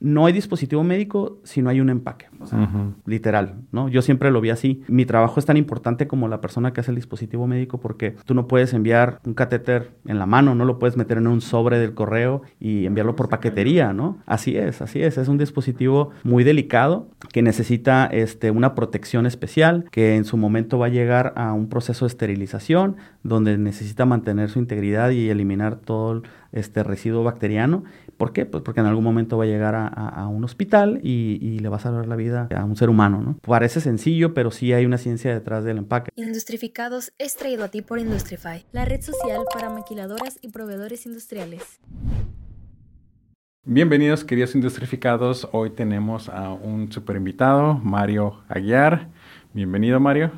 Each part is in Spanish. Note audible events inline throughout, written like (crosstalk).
no hay dispositivo médico si no hay un empaque, o sea, literal, ¿no? Yo siempre lo vi así. Mi trabajo es tan importante como la persona que hace el dispositivo médico porque tú no puedes enviar un catéter en la mano, no lo puedes meter en un sobre del correo y enviarlo por paquetería, ¿no? Así es, así es. Es un dispositivo muy delicado que necesita este, una protección especial, que en su momento va a llegar a un proceso de esterilización donde necesita mantener su integridad y eliminar todo este residuo bacteriano. ¿Por qué? Pues porque en algún momento va a llegar a, un hospital y, le va a salvar la vida a un ser humano, ¿no? Parece sencillo, pero sí hay una ciencia detrás del empaque. Industrificados es traído a ti por Industrify, la red social para maquiladoras y proveedores industriales. Bienvenidos, queridos industrificados. Hoy tenemos a un super invitado, Mario Aguiar. Bienvenido, Mario.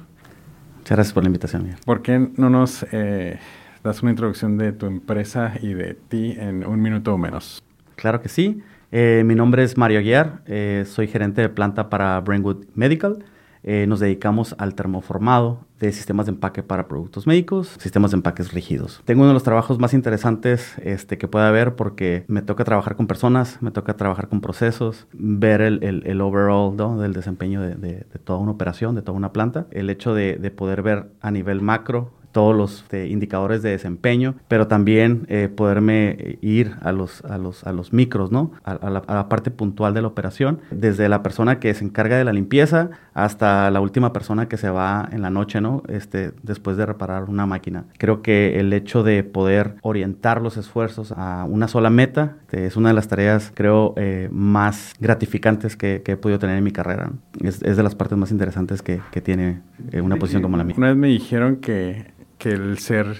Muchas gracias por la invitación. ¿Por qué no nos eh, das una introducción de tu empresa y de ti en un minuto o menos? Claro que sí. Eh, mi nombre es Mario Aguiar, eh, soy gerente de planta para Brainwood Medical. Eh, nos dedicamos al termoformado de sistemas de empaque para productos médicos, sistemas de empaques rígidos. Tengo uno de los trabajos más interesantes este, que puede haber porque me toca trabajar con personas, me toca trabajar con procesos, ver el, overall del desempeño de, toda una operación, de toda una planta. El hecho de poder ver a nivel macro todos los este, indicadores de desempeño, pero también eh, poderme ir a los, a los, a los micros, ¿no? A, la, parte puntual de la operación, desde la persona que se encarga de la limpieza hasta la última persona que se va en la noche, ¿no? Este, después de reparar una máquina. Creo que el hecho de poder orientar los esfuerzos a una sola meta este, es una de las tareas, creo, eh, más gratificantes que, he podido tener en mi carrera. Es, de las partes más interesantes que, tiene eh, una posición como la mía. Una vez me dijeron que que el ser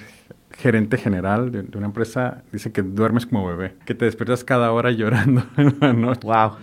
gerente general de, una empresa dice que duermes como bebé, que te despiertas cada hora llorando (laughs) en la noche. Wow.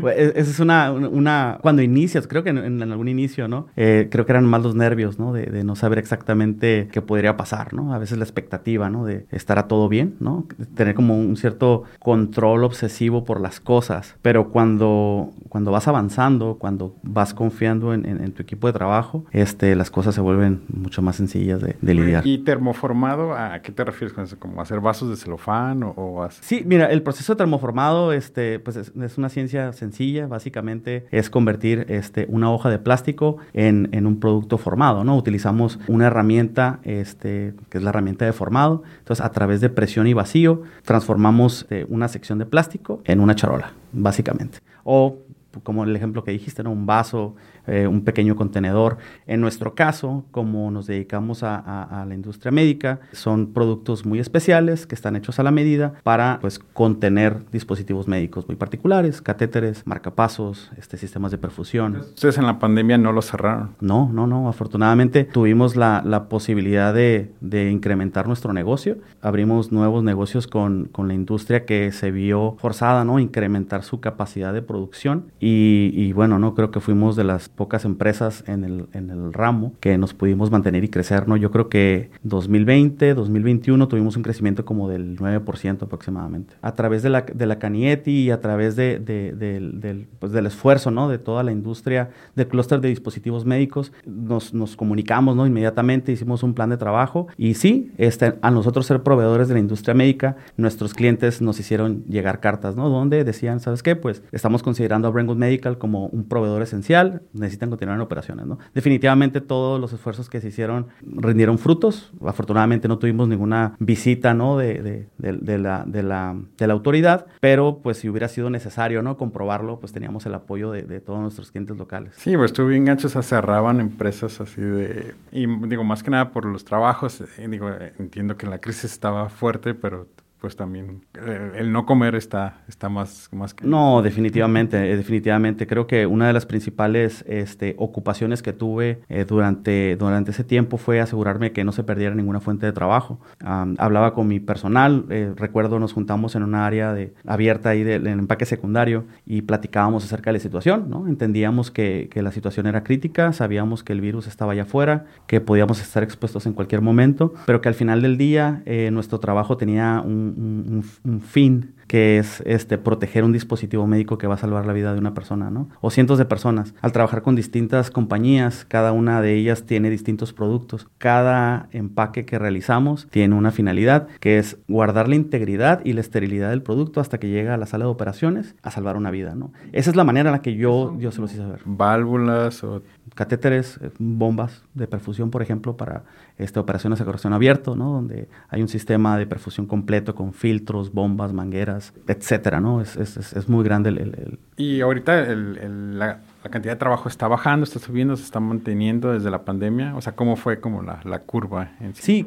Pues, esa es una, una, cuando inicias, creo que en, algún inicio, ¿no? Eh, creo que eran más los nervios, ¿no? De, no saber exactamente qué podría pasar, ¿no? A veces la expectativa, ¿no? De estar a todo bien, ¿no? Tener como un cierto control obsesivo por las cosas. Pero cuando, cuando vas avanzando, cuando vas confiando en, tu equipo de trabajo, este, las cosas se vuelven mucho más sencillas de, lidiar. ¿Y termoformado, a qué te refieres con eso? ¿Como hacer vasos de celofán o, Sí, mira, el proceso de termoformado, este, pues es, es una ciencia sencilla, básicamente es convertir este, una hoja de plástico en, un producto formado, ¿no? Utilizamos una herramienta, este, que es la herramienta de formado, entonces a través de presión y vacío transformamos eh, una sección de plástico en una charola, básicamente. O como el ejemplo que dijiste, ¿no? Un vaso, eh, un pequeño contenedor. En nuestro caso, como nos dedicamos a, la industria médica, son productos muy especiales que están hechos a la medida para pues, contener dispositivos médicos muy particulares, catéteres, marcapasos, este, sistemas de perfusión. ¿Ustedes en la pandemia no lo cerraron? No, no, no. Afortunadamente tuvimos la, la posibilidad de, de, incrementar nuestro negocio. Abrimos nuevos negocios con, con la industria que se vio forzada, ¿no? Incrementar su capacidad de producción y, bueno, no creo que fuimos de las pocas empresas en el, en el ramo que nos pudimos mantener y crecer, ¿no? Yo creo que 2020, 2021 tuvimos un crecimiento como del 9% aproximadamente. A través de la, de la Canieti y a través de, del, pues del esfuerzo, ¿no? De toda la industria del clúster de dispositivos médicos, nos, nos, comunicamos, ¿no? Inmediatamente hicimos un plan de trabajo y sí, este, a nosotros ser proveedores de la industria médica, nuestros clientes nos hicieron llegar cartas, ¿no? Donde decían, ¿sabes qué? Pues estamos considerando a Brentwood Medical como un proveedor esencial, necesitan continuar en operaciones. ¿no? Definitivamente todos los esfuerzos que se hicieron rindieron frutos. Afortunadamente no tuvimos ninguna visita de, de, la, de, la, de la autoridad, pero pues si hubiera sido necesario ¿no? comprobarlo, pues teníamos el apoyo de, todos nuestros clientes locales. Sí, pues estuve bien gancho, se cerraban empresas así de... Y digo, más que nada por los trabajos, eh, digo, entiendo que la crisis estaba fuerte, pero pues también eh, el, no comer está, está más, más que... No, definitivamente, eh, definitivamente. Creo que una de las principales este, ocupaciones que tuve eh, durante, durante ese tiempo fue asegurarme que no se perdiera ninguna fuente de trabajo. hablaba con mi personal, recuerdo nos juntamos en una área de, abierta ahí del empaque secundario y platicábamos acerca de la situación, ¿no? Entendíamos que, que la situación era crítica, sabíamos que el virus estaba allá afuera, que podíamos estar expuestos en cualquier momento, pero que al final del día nuestro trabajo tenía un un, un fin que es este, proteger un dispositivo médico que va a salvar la vida de una persona, ¿no? O cientos de personas. Al trabajar con distintas compañías, cada una de ellas tiene distintos productos. Cada empaque que realizamos tiene una finalidad, que es guardar la integridad y la esterilidad del producto hasta que llega a la sala de operaciones a salvar una vida, ¿no? Esa es la manera en la que yo, yo se los hice ver. Válvulas o... Catéteres, eh, bombas de perfusión, por ejemplo, para este, operaciones de corazón abierto, ¿no? Donde hay un sistema de perfusión completo con filtros, bombas, mangueras, etcétera, ¿no? Es, es, es muy grande el... el, Y ahorita el, la, la, cantidad de trabajo está bajando, está subiendo, se está manteniendo desde la pandemia. O sea, ¿cómo fue como la, la curva? En sí,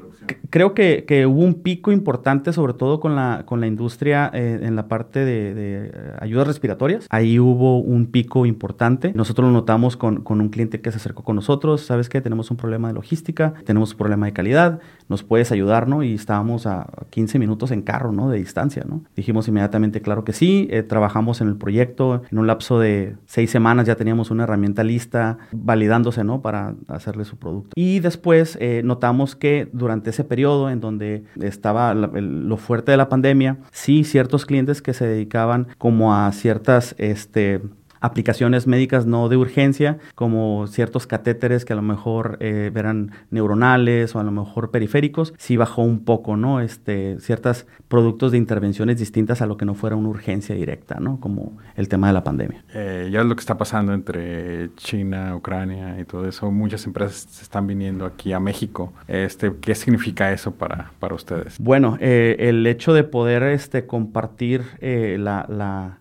creo que, que, hubo un pico importante, sobre todo con la, con la industria eh, en la parte de, de, ayudas respiratorias. Ahí hubo un pico importante. Nosotros lo notamos con, con un cliente que se acercó con nosotros. ¿Sabes qué? Tenemos un problema de logística, tenemos un problema de calidad, ¿nos puedes ayudar, no? Y estábamos a 15 minutos en carro, ¿no? De distancia, ¿no? Dijimos inmediatamente, claro que sí. Eh, trabajamos en el proyecto. En un lapso de seis semanas ya teníamos una herramienta lista validándose, ¿no? Para hacerle su producto. Y después eh, notamos que durante ese periodo en donde estaba lo fuerte de la pandemia, sí, ciertos clientes que se dedicaban como a ciertas, este, aplicaciones médicas no de urgencia, como ciertos catéteres que a lo mejor eh, eran neuronales o a lo mejor periféricos, sí bajó un poco, ¿no? Este, ciertos productos de intervenciones distintas a lo que no fuera una urgencia directa, ¿no? Como el tema de la pandemia. Eh, ya es lo que está pasando entre China, Ucrania y todo eso. Muchas empresas se están viniendo aquí a México. Este, ¿Qué significa eso para, para ustedes? Bueno, eh, el hecho de poder este, compartir eh, la, la,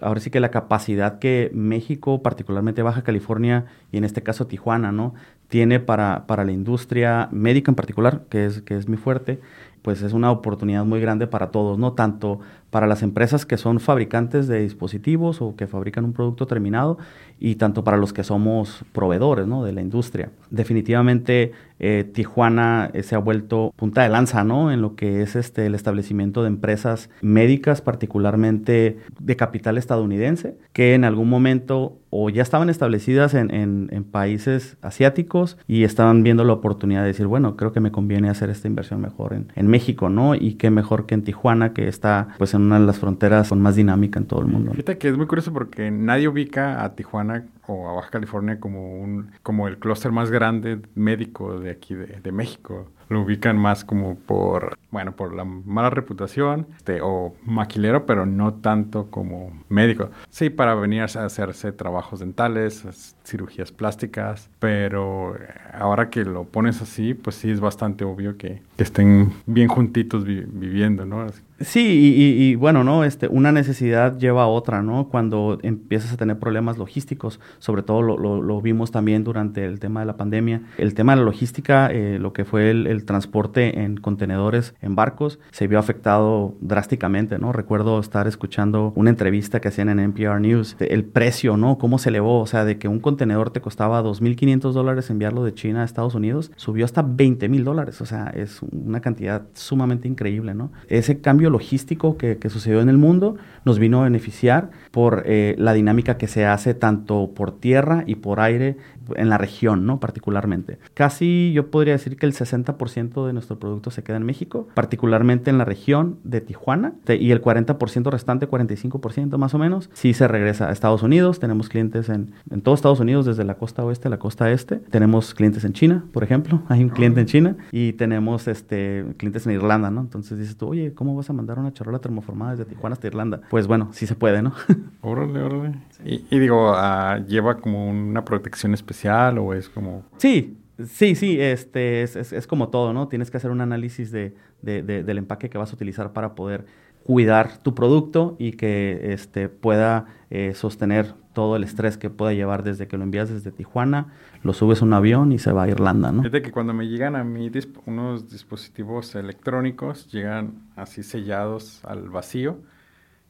ahora sí que la capacidad que México, particularmente Baja California y en este caso Tijuana, ¿no? tiene para, para la industria médica en particular, que es, que es muy fuerte, pues es una oportunidad muy grande para todos, no tanto para las empresas que son fabricantes de dispositivos o que fabrican un producto terminado y tanto para los que somos proveedores ¿no? de la industria. Definitivamente eh, Tijuana eh, se ha vuelto punta de lanza ¿no? en lo que es este, el establecimiento de empresas médicas, particularmente de capital estadounidense, que en algún momento o ya estaban establecidas en, en, en, países asiáticos y estaban viendo la oportunidad de decir, bueno, creo que me conviene hacer esta inversión mejor en, en México, ¿no? Y qué mejor que en Tijuana, que está pues en una de las fronteras con más dinámica en todo el mundo. Fíjate que es muy curioso porque nadie ubica a Tijuana o a Baja California como un como el clúster más grande médico de aquí de, de México lo ubican más como por, bueno, por la mala reputación este, o maquilero, pero no tanto como médico. Sí, para venir a hacerse trabajos dentales, cirugías plásticas, pero ahora que lo pones así, pues sí es bastante obvio que, estén bien juntitos vi viviendo, ¿no? Sí, y, bueno, ¿no? Este, una necesidad lleva a otra, ¿no? Cuando empiezas a tener problemas logísticos, sobre todo lo, vimos también durante el tema de la pandemia. El tema de la logística, eh, lo que fue el, transporte en contenedores, en barcos, se vio afectado drásticamente, ¿no? Recuerdo estar escuchando una entrevista que hacían en NPR News, el precio, ¿no? Cómo se elevó, o sea, de que un contenedor te costaba 2.500 dólares enviarlo de China a Estados Unidos, subió hasta 20.000 dólares, o sea, es una cantidad sumamente increíble, ¿no? Ese cambio logístico que, que, sucedió en el mundo nos vino a beneficiar por eh, la dinámica que se hace tanto por tierra y por aire en la región, ¿no? Particularmente. Casi yo podría decir que el 60% de nuestro producto se queda en México, particularmente en la región de Tijuana, y el 40% restante, 45% más o menos, sí se regresa a Estados Unidos. Tenemos clientes en, en todo Estados Unidos, desde la costa oeste a la costa este. Tenemos clientes en China, por ejemplo. (laughs) Hay un cliente en China y tenemos este, clientes en Irlanda, ¿no? Entonces dices tú, oye, ¿cómo vas a mandar una charola termoformada desde Tijuana hasta Irlanda? Pues bueno, sí se puede, ¿no? (laughs) órale, órale. Sí. Y, y, digo, uh, lleva como una protección especial o es como...? Sí, sí, sí, este, es, es, es como todo, ¿no? Tienes que hacer un análisis de, de, de, del empaque que vas a utilizar para poder cuidar tu producto y que este, pueda eh, sostener todo el estrés que pueda llevar desde que lo envías desde Tijuana, lo subes a un avión y se va a Irlanda, ¿no? Fíjate que cuando me llegan a mí disp unos dispositivos electrónicos, llegan así sellados al vacío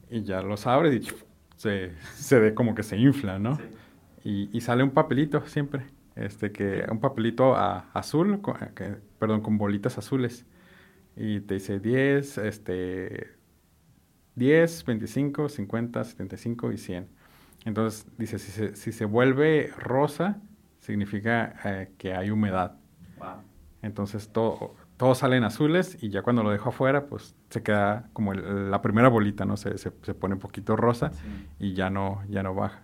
y ya los abres y se, se ve como que se infla, ¿no? Sí. Y, y, sale un papelito siempre, este que un papelito a, azul, con, que, perdón, con bolitas azules. Y te dice 10, este 10, 25, 50, 75 y 100. Entonces dice, si se, si se vuelve rosa, significa eh, que hay humedad. Wow. Entonces todo, todos salen azules y ya cuando lo dejo afuera, pues se queda como la primera bolita, ¿no? Se, se, pone un poquito rosa y ya no, ya no baja.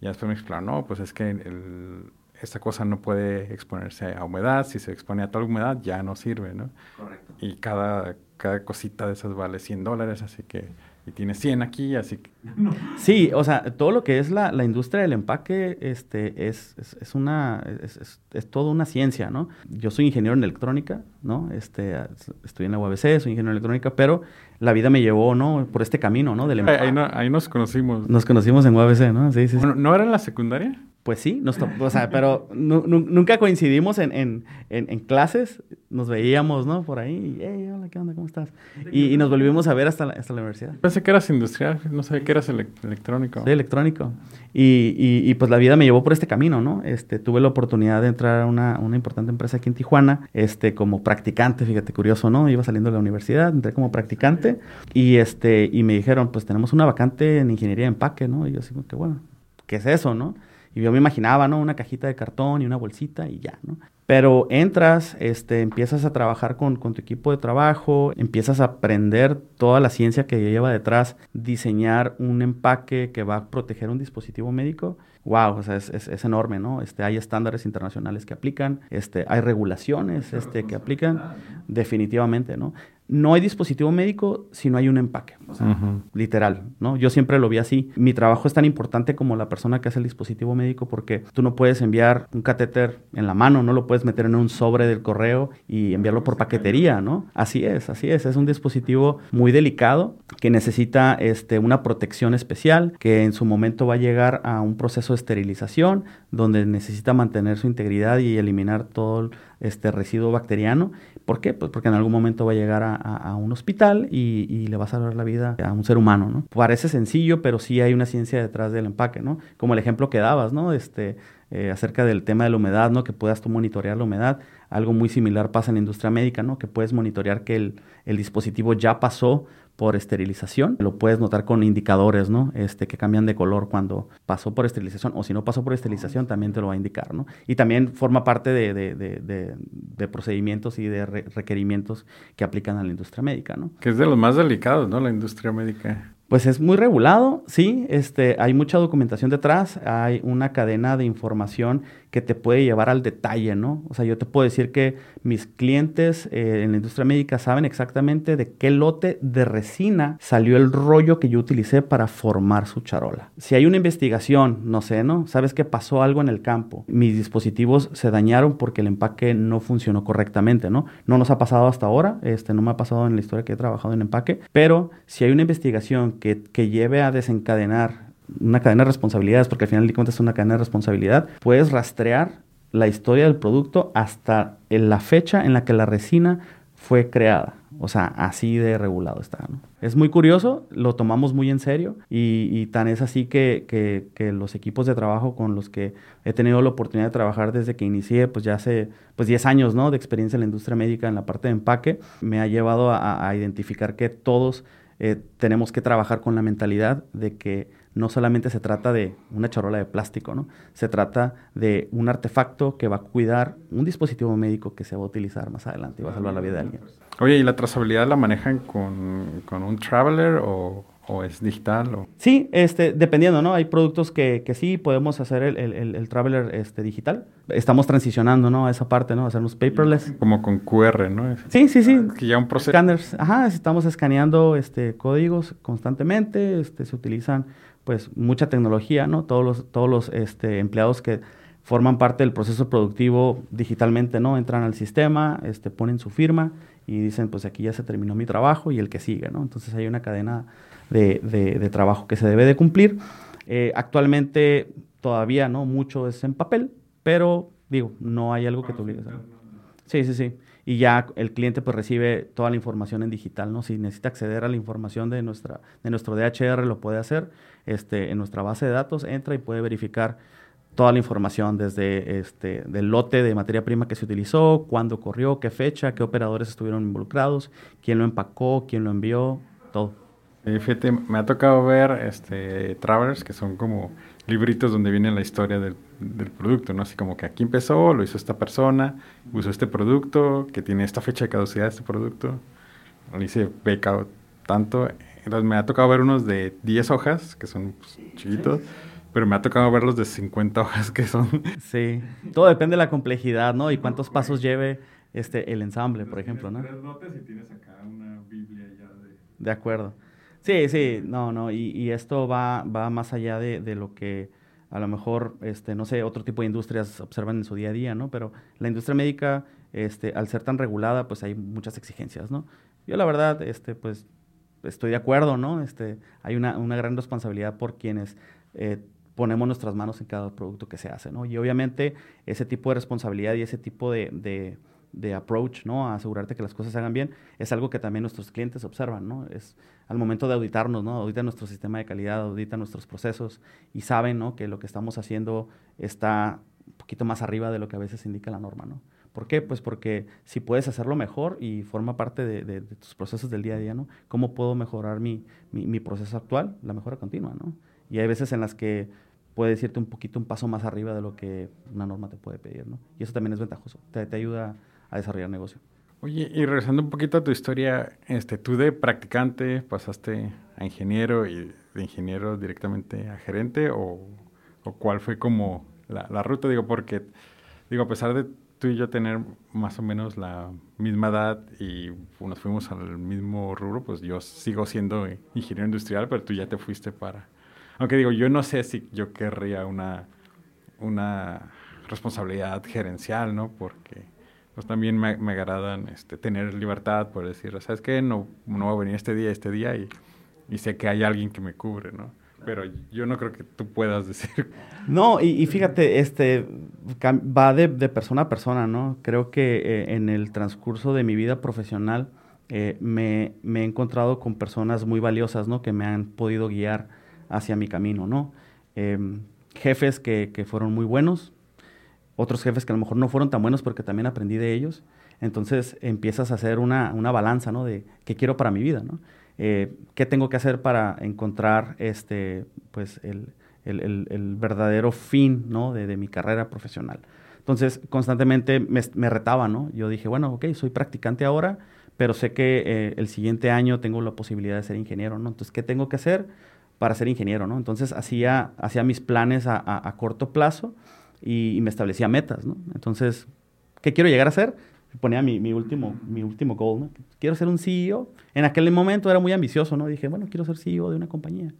Y después me explicaron, no, pues es que el, esta cosa no puede exponerse a humedad, si se expone a toda humedad ya no sirve, ¿no? Correcto. Y cada, cada cosita de esas vale 100 dólares, así que y tiene 100 aquí, así que... (laughs) Sí, o sea, todo lo que es la, la industria del empaque este, es, es, es una, es, es, toda una ciencia, ¿no? Yo soy ingeniero en electrónica, ¿no? Este, estoy en la UABC, soy ingeniero en electrónica, pero la vida me llevó, ¿no? Por este camino, ¿no? Del empaque. Ahí, ahí, nos conocimos. Nos conocimos en UABC, ¿no? Sí, sí. Bueno, ¿no era en la secundaria? Pues sí, nos o sea, pero nunca coincidimos en, en, en, clases, nos veíamos, ¿no? Por ahí, y, hey, hola, ¿qué onda? ¿Cómo estás? Y, nos volvimos a ver hasta la, hasta la universidad. Pensé que eras industrial, no sabía que eras electrónico. Sí, electrónico. Y, y, pues la vida me llevó por este camino, ¿no? Este, tuve la oportunidad de entrar a una, una importante empresa aquí en Tijuana, este, como practicante, fíjate, curioso, ¿no? Iba saliendo de la universidad, entré como practicante y, este, y me dijeron, pues tenemos una vacante en ingeniería de empaque, ¿no? Y yo así, que bueno, ¿qué es eso, no? Y yo me imaginaba, ¿no? Una cajita de cartón y una bolsita y ya, ¿no? Pero entras, este, empiezas a trabajar con, tu equipo de trabajo, empiezas a aprender toda la ciencia que lleva detrás, diseñar un empaque que va a proteger un dispositivo médico. Wow, o sea, es, es, enorme, ¿no? Este, hay estándares internacionales que aplican, este, hay regulaciones este, que aplican, definitivamente, ¿no? No hay dispositivo médico si no hay un empaque, literal, ¿no? Yo siempre lo vi así. Mi trabajo es tan importante como la persona que hace el dispositivo médico porque tú no puedes enviar un catéter en la mano, no lo puedes meter en un sobre del correo y enviarlo por paquetería, ¿no? Así es, así es. Es un dispositivo muy delicado que necesita este, una protección especial, que en su momento va a llegar a un proceso de esterilización donde necesita mantener su integridad y eliminar todo este residuo bacteriano ¿Por qué? Pues porque en algún momento va a llegar a, un hospital y, le va a salvar la vida a un ser humano, ¿no? Parece sencillo, pero sí hay una ciencia detrás del empaque, ¿no? Como el ejemplo que dabas, ¿no? Este, eh, acerca del tema de la humedad, ¿no? Que puedas tú monitorear la humedad. Algo muy similar pasa en la industria médica, ¿no? Que puedes monitorear que el, el dispositivo ya pasó por esterilización. Lo puedes notar con indicadores, ¿no? Este, que cambian de color cuando pasó por esterilización o si no pasó por esterilización también te lo va a indicar, ¿no? Y también forma parte de, de, de, de procedimientos y de requerimientos que aplican a la industria médica, ¿no? Que es de los más delicados, ¿no? La industria médica. Pues es muy regulado, sí, este, hay mucha documentación detrás, hay una cadena de información que te puede llevar al detalle, ¿no? O sea, yo te puedo decir que mis clientes eh, en la industria médica saben exactamente de qué lote de resina salió el rollo que yo utilicé para formar su charola. Si hay una investigación, no sé, ¿no? Sabes que pasó algo en el campo, mis dispositivos se dañaron porque el empaque no funcionó correctamente, ¿no? No nos ha pasado hasta ahora, este, no me ha pasado en la historia que he trabajado en empaque, pero si hay una investigación que, que lleve a desencadenar una cadena de responsabilidades, porque al final de cuentas es una cadena de responsabilidad, puedes rastrear la historia del producto hasta en la fecha en la que la resina fue creada. O sea, así de regulado está. ¿no? Es muy curioso, lo tomamos muy en serio y, tan es así que, que, los equipos de trabajo con los que he tenido la oportunidad de trabajar desde que inicié, pues ya hace pues 10 años ¿no? de experiencia en la industria médica en la parte de empaque, me ha llevado a, identificar que todos eh, tenemos que trabajar con la mentalidad de que no solamente se trata de una charola de plástico, ¿no? Se trata de un artefacto que va a cuidar un dispositivo médico que se va a utilizar más adelante y va a salvar la vida de alguien. Oye, ¿y la trazabilidad la manejan con, con un traveler o, o, es digital? O? Sí, este, dependiendo, ¿no? Hay productos que, que sí podemos hacer el, el, el, traveler este, digital. Estamos transicionando, ¿no? A esa parte, ¿no? Hacernos paperless. Como con QR, ¿no? Sí, sí, sí. que ya un proceso. Scanners, ajá, estamos escaneando este, códigos constantemente, este, se utilizan pues mucha tecnología, ¿no? Todos los, todos los este, empleados que forman parte del proceso productivo digitalmente, ¿no? Entran al sistema, este, ponen su firma y dicen, pues aquí ya se terminó mi trabajo y el que sigue, ¿no? Entonces hay una cadena de, de, trabajo que se debe de cumplir. Eh, actualmente todavía, ¿no? Mucho es en papel, pero digo, no hay algo que te obligue a hacer. Sí, sí, sí y ya el cliente pues recibe toda la información en digital, ¿no? Si necesita acceder a la información de, nuestra, de nuestro DHR, lo puede hacer este, en nuestra base de datos, entra y puede verificar toda la información desde este, del lote de materia prima que se utilizó, cuándo corrió, qué fecha, qué operadores estuvieron involucrados, quién lo empacó, quién lo envió, todo. fíjate, me ha tocado ver este, travelers que son como libritos donde viene la historia del, del, producto, ¿no? Así como que aquí empezó, lo hizo esta persona, usó este producto, que tiene esta fecha de caducidad este producto, lo hice becado tanto. Entonces me ha tocado ver unos de 10 hojas, que son pues, chiquitos, pero me ha tocado ver los de 50 hojas, que son... (laughs) Sí, todo depende de la complejidad, ¿no? Y cuántos pasos lleve este, el ensamble, por ejemplo, ¿no? Tres notas y tienes acá una Biblia ya de... De acuerdo. Sí, sí, no, no, y, y esto va, va más allá de, de, lo que a lo mejor, este, no sé, otro tipo de industrias observan en su día a día, ¿no? Pero la industria médica, este, al ser tan regulada, pues hay muchas exigencias, ¿no? Yo la verdad, este, pues, estoy de acuerdo, ¿no? Este, hay una, una gran responsabilidad por quienes eh, ponemos nuestras manos en cada producto que se hace, ¿no? Y obviamente ese tipo de responsabilidad y ese tipo de, de approach, ¿no? A asegurarte que las cosas se hagan bien, es algo que también nuestros clientes observan, ¿no? Es al momento de auditarnos, ¿no? Auditan nuestro sistema de calidad, auditan nuestros procesos y saben, ¿no? Que lo que estamos haciendo está un poquito más arriba de lo que a veces indica la norma, ¿no? ¿Por qué? Pues porque si puedes hacerlo mejor y forma parte de, tus procesos del día a día, ¿no? ¿Cómo puedo mejorar mi, mi, proceso actual? La mejora continua, ¿no? Y hay veces en las que puede decirte un poquito un paso más arriba de lo que una norma te puede pedir, ¿no? Y eso también es ventajoso, te, te ayuda a desarrollar negocio. Oye, y regresando un poquito a tu historia, este, tú de practicante pasaste a ingeniero y de ingeniero directamente a gerente o, o cuál fue como la, la, ruta, digo, porque, digo, a pesar de tú y yo tener más o menos la misma edad y nos fuimos al mismo rubro, pues yo sigo siendo ingeniero industrial, pero tú ya te fuiste para... Aunque digo, yo no sé si yo querría una, una responsabilidad gerencial, ¿no? Porque pues también me, me agradan este, tener libertad por decir, ¿sabes qué? No, no voy a venir este día, este día y, y, sé que hay alguien que me cubre, ¿no? Pero yo no creo que tú puedas decir. No, y, y fíjate, este, va de, de, persona a persona, ¿no? Creo que eh, en el transcurso de mi vida profesional eh, me, me, he encontrado con personas muy valiosas, ¿no? Que me han podido guiar hacia mi camino, ¿no? Eh, jefes que, que fueron muy buenos, otros jefes que a lo mejor no fueron tan buenos porque también aprendí de ellos. Entonces empiezas a hacer una, una balanza, ¿no? De qué quiero para mi vida, ¿no? Eh, ¿Qué tengo que hacer para encontrar este, pues, el, el, el, el verdadero fin, ¿no? De, de, mi carrera profesional. Entonces, constantemente me, me, retaba, ¿no? Yo dije, bueno, ok, soy practicante ahora, pero sé que eh, el siguiente año tengo la posibilidad de ser ingeniero, ¿no? Entonces, ¿qué tengo que hacer para ser ingeniero, ¿no? Entonces, hacía, hacía mis planes a, a, a corto plazo y, y, me establecía metas, ¿no? Entonces, ¿qué quiero llegar a ser? Ponía mi, mi, último, mi último goal, ¿no? Quiero ser un CEO. En aquel momento era muy ambicioso, ¿no? Dije, bueno, quiero ser CEO de una compañía.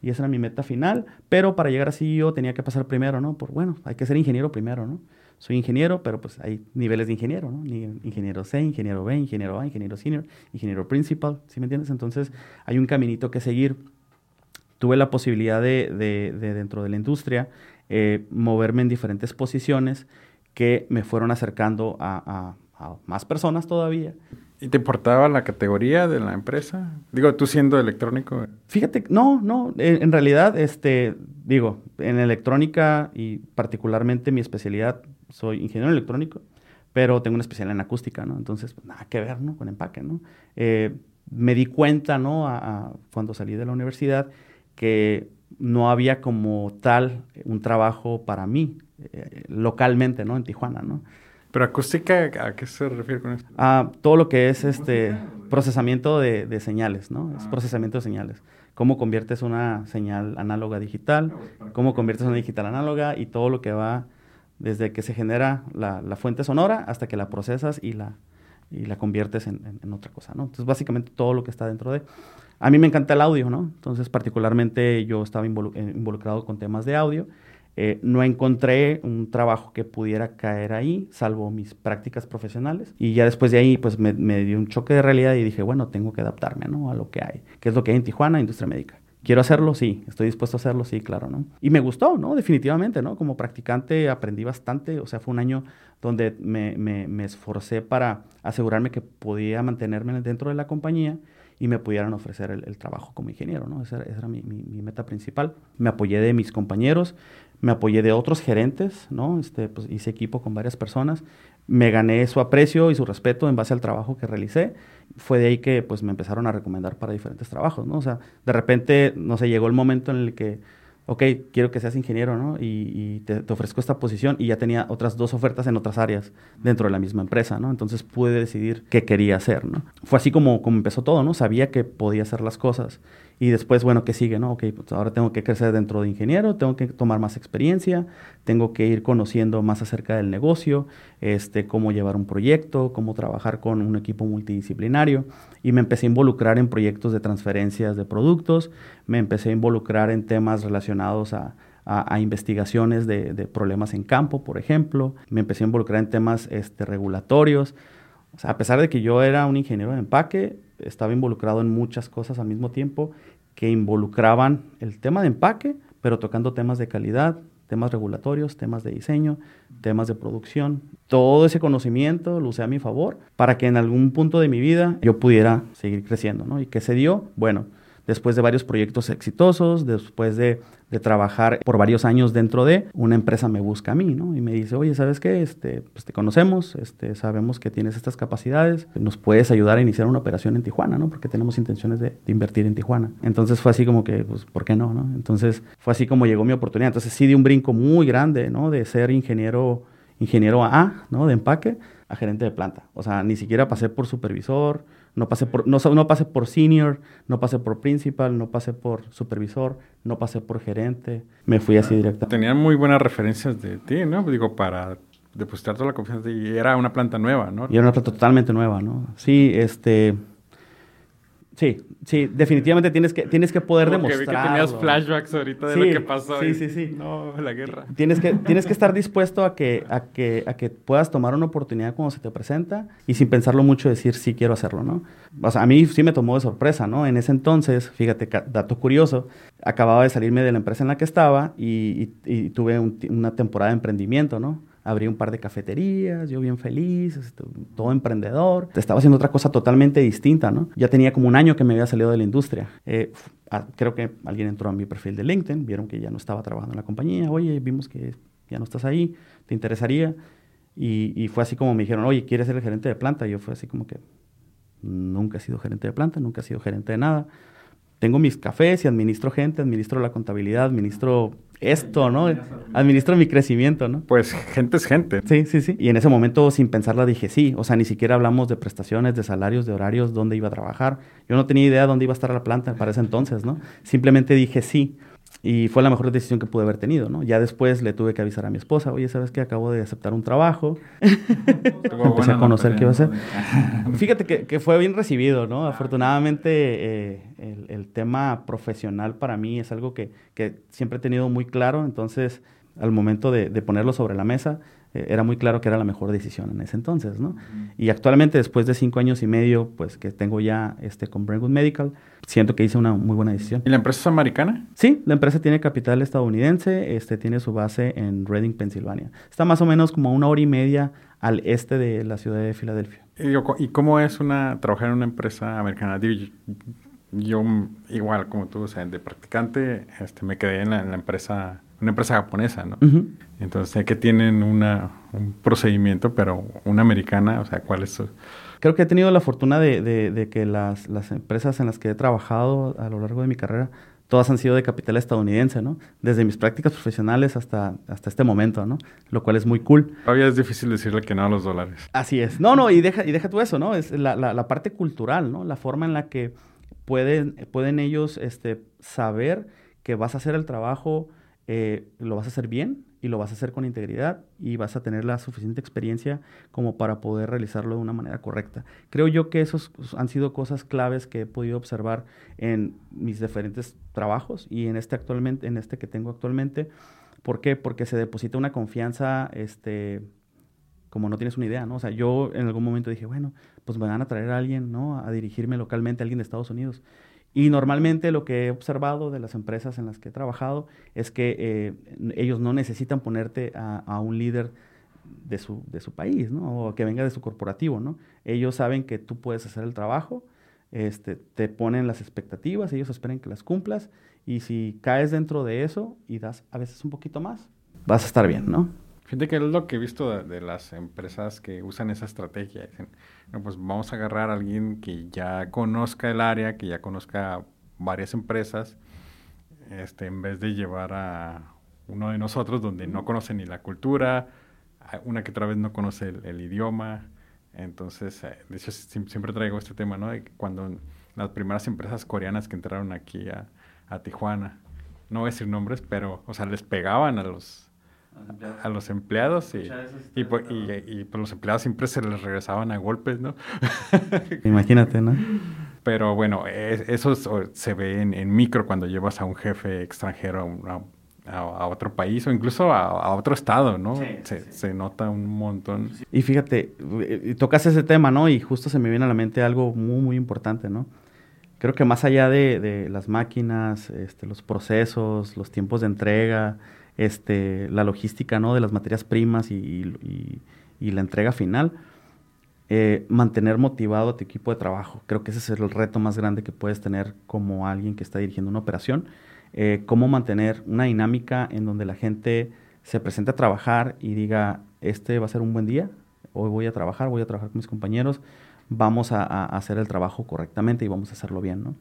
Y esa era mi meta final, pero para llegar a CEO tenía que pasar primero, ¿no? Por, bueno, hay que ser ingeniero primero, ¿no? Soy ingeniero, pero pues hay niveles de ingeniero, ¿no? Ingeniero C, ingeniero B, ingeniero A, ingeniero senior, ingeniero principal, ¿sí me entiendes? Entonces hay un caminito que seguir. Tuve la posibilidad de, de, de dentro de la industria, eh, moverme en diferentes posiciones que me fueron acercando a, a, a, más personas todavía. ¿Y te importaba la categoría de la empresa? Digo, tú siendo electrónico. Fíjate, no, no, en, realidad, este, digo, en electrónica y particularmente mi especialidad, soy ingeniero electrónico, pero tengo una especialidad en acústica, ¿no? Entonces, pues, nada que ver, ¿no? Con empaque, ¿no? Eh, me di cuenta, ¿no? A, cuando salí de la universidad, que no había como tal un trabajo para mí eh, localmente, ¿no? En Tijuana, ¿no? Pero acústica, ¿a qué se refiere con esto? A todo lo que es este procesamiento de, de señales, ¿no? Es procesamiento de señales. Cómo conviertes una señal análoga a digital, cómo conviertes una digital análoga y todo lo que va desde que se genera la, la fuente sonora hasta que la procesas y la, y la conviertes en, en, en, otra cosa, ¿no? Entonces, básicamente todo lo que está dentro de... A mí me encanta el audio, ¿no? Entonces, particularmente yo estaba eh, involucrado con temas de audio. Eh, no encontré un trabajo que pudiera caer ahí, salvo mis prácticas profesionales. Y ya después de ahí, pues me, me, dio un choque de realidad y dije, bueno, tengo que adaptarme, ¿no? A lo que hay. ¿Qué es lo que hay en Tijuana? Industria médica. ¿Quiero hacerlo? Sí. ¿Estoy dispuesto a hacerlo? Sí, claro, ¿no? Y me gustó, ¿no? Definitivamente, ¿no? Como practicante aprendí bastante. O sea, fue un año donde me, me, me esforcé para asegurarme que podía mantenerme dentro de la compañía y me pudieran ofrecer el, el trabajo como ingeniero, ¿no? Esa, esa era mi, mi, mi, meta principal. Me apoyé de mis compañeros, me apoyé de otros gerentes, ¿no? Este, pues hice equipo con varias personas, me gané su aprecio y su respeto en base al trabajo que realicé. Fue de ahí que pues me empezaron a recomendar para diferentes trabajos, ¿no? O sea, de repente, no sé, llegó el momento en el que ok, quiero que seas ingeniero, ¿no? Y, te, ofrezco esta posición y ya tenía otras dos ofertas en otras áreas dentro de la misma empresa, ¿no? Entonces pude decidir qué quería hacer, ¿no? Fue así como, como empezó todo, ¿no? Sabía que podía hacer las cosas y después, bueno, ¿qué sigue, no? Ok, pues ahora tengo que crecer dentro de ingeniero, tengo que tomar más experiencia, tengo que ir conociendo más acerca del negocio, este, cómo llevar un proyecto, cómo trabajar con un equipo multidisciplinario. Y me empecé a involucrar en proyectos de transferencias de productos, me empecé a involucrar en temas relacionados a, investigaciones de, problemas en campo, por ejemplo. Me empecé a involucrar en temas este, regulatorios. O sea, a pesar de que yo era un ingeniero de empaque, estaba involucrado en muchas cosas al mismo tiempo que involucraban el tema de empaque, pero tocando temas de calidad, temas regulatorios, temas de diseño, temas de producción. Todo ese conocimiento lo usé a mi favor para que en algún punto de mi vida yo pudiera seguir creciendo, ¿no? ¿Y qué se dio? Bueno, después de varios proyectos exitosos, después de, trabajar por varios años dentro de, una empresa me busca a mí, ¿no? Y me dice, oye, ¿sabes qué? Este, pues te conocemos, este, sabemos que tienes estas capacidades, nos puedes ayudar a iniciar una operación en Tijuana, ¿no? Porque tenemos intenciones de, invertir en Tijuana. Entonces fue así como que, pues, ¿por qué no, no? Entonces fue así como llegó mi oportunidad. Entonces sí di un brinco muy grande, ¿no? De ser ingeniero, ingeniero A, ¿no? De empaque a gerente de planta. O sea, ni siquiera pasé por supervisor, no pasé por, no, no pasé por senior, no pasé por principal, no pasé por supervisor, no pasé por gerente. Me fui así directo. Tenían muy buenas referencias de ti, ¿no? Digo, para depositar toda la confianza. Y era una planta nueva, ¿no? Y era una planta totalmente nueva, ¿no? Sí, este... Sí, sí, definitivamente tienes que, tienes que poder demostrar. Que, que tenías flashbacks ahorita de lo que pasó. Sí, sí, sí. No, la guerra. Tienes que, tienes que estar dispuesto a que, a, que, a que puedas tomar una oportunidad cuando se te presenta y sin pensarlo mucho decir sí quiero hacerlo, ¿no? O sea, a mí sí me tomó de sorpresa, ¿no? En ese entonces, fíjate, dato curioso, acababa de salirme de la empresa en la que estaba y, y, tuve una temporada de emprendimiento, ¿no? Abrí un par de cafeterías, yo bien feliz, este, todo emprendedor. Estaba haciendo otra cosa totalmente distinta, ¿no? Ya tenía como un año que me había salido de la industria. Eh, creo que alguien entró a mi perfil de LinkedIn, vieron que ya no estaba trabajando en la compañía, oye, vimos que ya no estás ahí, ¿te interesaría? Y, y fue así como me dijeron, oye, ¿quieres ser el gerente de planta? Y yo fue así como que nunca he sido gerente de planta, nunca he sido gerente de nada. Tengo mis cafés y administro gente, administro la contabilidad, administro esto, ¿no? Administro mi crecimiento, ¿no? Pues gente es gente. Sí, sí, sí. Y en ese momento, sin pensarla, dije sí. O sea, ni siquiera hablamos de prestaciones, de salarios, de horarios, dónde iba a trabajar. Yo no tenía idea dónde iba a estar la planta para ese entonces, ¿no? Simplemente dije sí. Y fue la mejor decisión que pude haber tenido, ¿no? Ya después le tuve que avisar a mi esposa, oye, ¿sabes qué? Acabo de aceptar un trabajo. (laughs) Empecé a conocer qué iba a hacer. Fíjate que, que, fue bien recibido, ¿no? Afortunadamente, eh, el, el, tema profesional para mí es algo que, que, siempre he tenido muy claro. Entonces, al momento de, de ponerlo sobre la mesa, eh, era muy claro que era la mejor decisión en ese entonces, ¿no? Y actualmente, después de cinco años y medio, pues que tengo ya este, con Brentwood Medical, siento que hice una muy buena decisión. ¿Y la empresa es americana? Sí, la empresa tiene capital estadounidense, este, tiene su base en Reading, Pensilvania. Está más o menos como a una hora y media al este de la ciudad de Filadelfia. ¿Y cómo es una trabajar en una empresa americana? Yo, igual como tú, o sea, de practicante, este, me quedé en la, en la empresa una empresa japonesa, ¿no? Entonces sé que tienen una, un procedimiento, pero una americana, o sea, ¿cuál es su...? Creo que he tenido la fortuna de, de, que las, las, empresas en las que he trabajado a lo largo de mi carrera, todas han sido de capital estadounidense, ¿no? Desde mis prácticas profesionales hasta, hasta este momento, ¿no? Lo cual es muy cool. Todavía es difícil decirle que no a los dólares. Así es. No, no, y deja, y deja tú eso, ¿no? Es la, la, la parte cultural, ¿no? La forma en la que pueden, pueden ellos este, saber que vas a hacer el trabajo eh, lo vas a hacer bien y lo vas a hacer con integridad y vas a tener la suficiente experiencia como para poder realizarlo de una manera correcta. Creo yo que esos han sido cosas claves que he podido observar en mis diferentes trabajos y en este actualmente, en este que tengo actualmente. ¿Por qué? Porque se deposita una confianza, este, como no tienes una idea, ¿no? O sea, yo en algún momento dije, bueno, pues me van a traer a alguien, ¿no? A dirigirme localmente a alguien de Estados Unidos. Y normalmente lo que he observado de las empresas en las que he trabajado es que eh, ellos no necesitan ponerte a, un líder de su, país, ¿no? O que venga de su corporativo, ¿no? Ellos saben que tú puedes hacer el trabajo, este, te ponen las expectativas, ellos esperan que las cumplas, y si caes dentro de eso y das a veces un poquito más, vas a estar bien, ¿no? Fíjate que es lo que he visto de, las empresas que usan esa estrategia. Dicen, pues vamos a agarrar a alguien que ya conozca el área, que ya conozca varias empresas, este, en vez de llevar a uno de nosotros donde no conoce ni la cultura, una que otra vez no conoce el, idioma. Entonces, eh, de hecho, siempre traigo este tema, ¿no? De cuando las primeras empresas coreanas que entraron aquí a Tijuana, no voy a decir nombres, pero, o sea, les pegaban a los a los empleados y, y, pues, y, pues los empleados siempre se les regresaban a golpes, ¿no? (laughs) Imagínate, ¿no? Pero bueno, eso se ve en, micro cuando llevas a un jefe extranjero a, otro país o incluso a, otro estado, ¿no? se, se, nota un montón. Y fíjate, eh, tocas ese tema, ¿no? Y justo se me viene a la mente algo muy, muy importante, ¿no? Creo que más allá de, de las máquinas, este, los procesos, los tiempos de entrega, este, la logística ¿no? de las materias primas y, la entrega final, eh, mantener motivado a tu equipo de trabajo. Creo que ese es el reto más grande que puedes tener como alguien que está dirigiendo una operación. Eh, cómo mantener una dinámica en donde la gente se presente a trabajar y diga, este va a ser un buen día, hoy voy a trabajar, voy a trabajar con mis compañeros, vamos a, a hacer el trabajo correctamente y vamos a hacerlo bien, ¿no?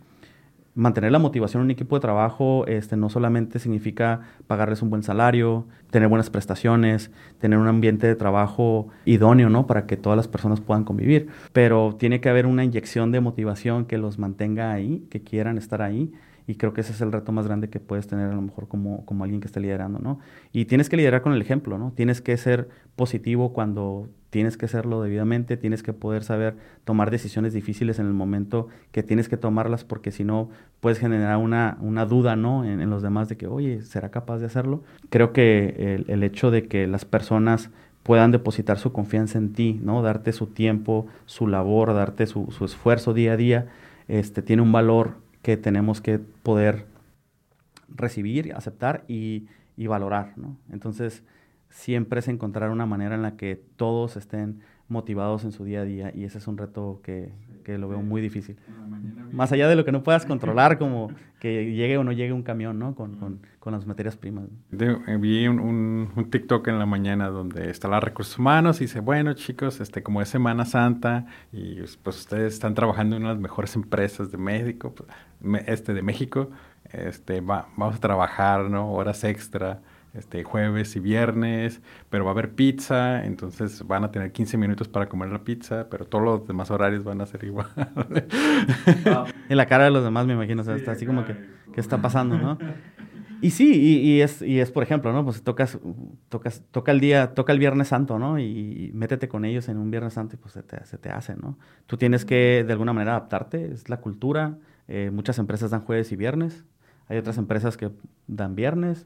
Mantener la motivación en un equipo de trabajo este, no solamente significa pagarles un buen salario, tener buenas prestaciones, tener un ambiente de trabajo idóneo, ¿no? Para que todas las personas puedan convivir, pero tiene que haber una inyección de motivación que los mantenga ahí, que quieran estar ahí. Y creo que ese es el reto más grande que puedes tener a lo mejor como, como alguien que esté liderando, ¿no? Y tienes que liderar con el ejemplo, ¿no? Tienes que ser positivo cuando tienes que hacerlo debidamente, tienes que poder saber tomar decisiones difíciles en el momento que tienes que tomarlas, porque si no puedes generar una, una duda ¿no? En, los demás de que, oye, ¿será capaz de hacerlo? Creo que el, hecho de que las personas puedan depositar su confianza en ti, ¿no? darte su tiempo, su labor, darte su, su esfuerzo día a día, este, tiene un valor que tenemos que poder recibir, aceptar y, y valorar. ¿no? Entonces, siempre es encontrar una manera en la que todos estén motivados en su día a día y ese es un reto que, que lo veo muy difícil. Más allá de lo que no puedas (laughs) controlar, como que llegue o no llegue un camión, ¿no? Con, con, con las materias primas. Eh, vi un, un, TikTok en la mañana donde está la recursos humanos y dice, bueno chicos, este, como es Semana Santa y pues ustedes están trabajando en una de las mejores empresas de México, pues, este, de México, este, va, vamos a trabajar, ¿no? Horas extra este, jueves y viernes, pero va a haber pizza, entonces van a tener 15 minutos para comer la pizza, pero todos los demás horarios van a ser (laughs) igual. en la cara de los demás me imagino, o sea, está así como que, ¿qué está pasando, no? (laughs) Y sí, y, es, y es, por ejemplo, ¿no? Pues tocas, tocas, toca el día, toca el Viernes Santo, ¿no? Y, métete con ellos en un Viernes Santo y pues se te, se te, hace, ¿no? Tú tienes que, de alguna manera, adaptarte, es la cultura. Eh, muchas empresas dan jueves y viernes, hay otras empresas que dan viernes,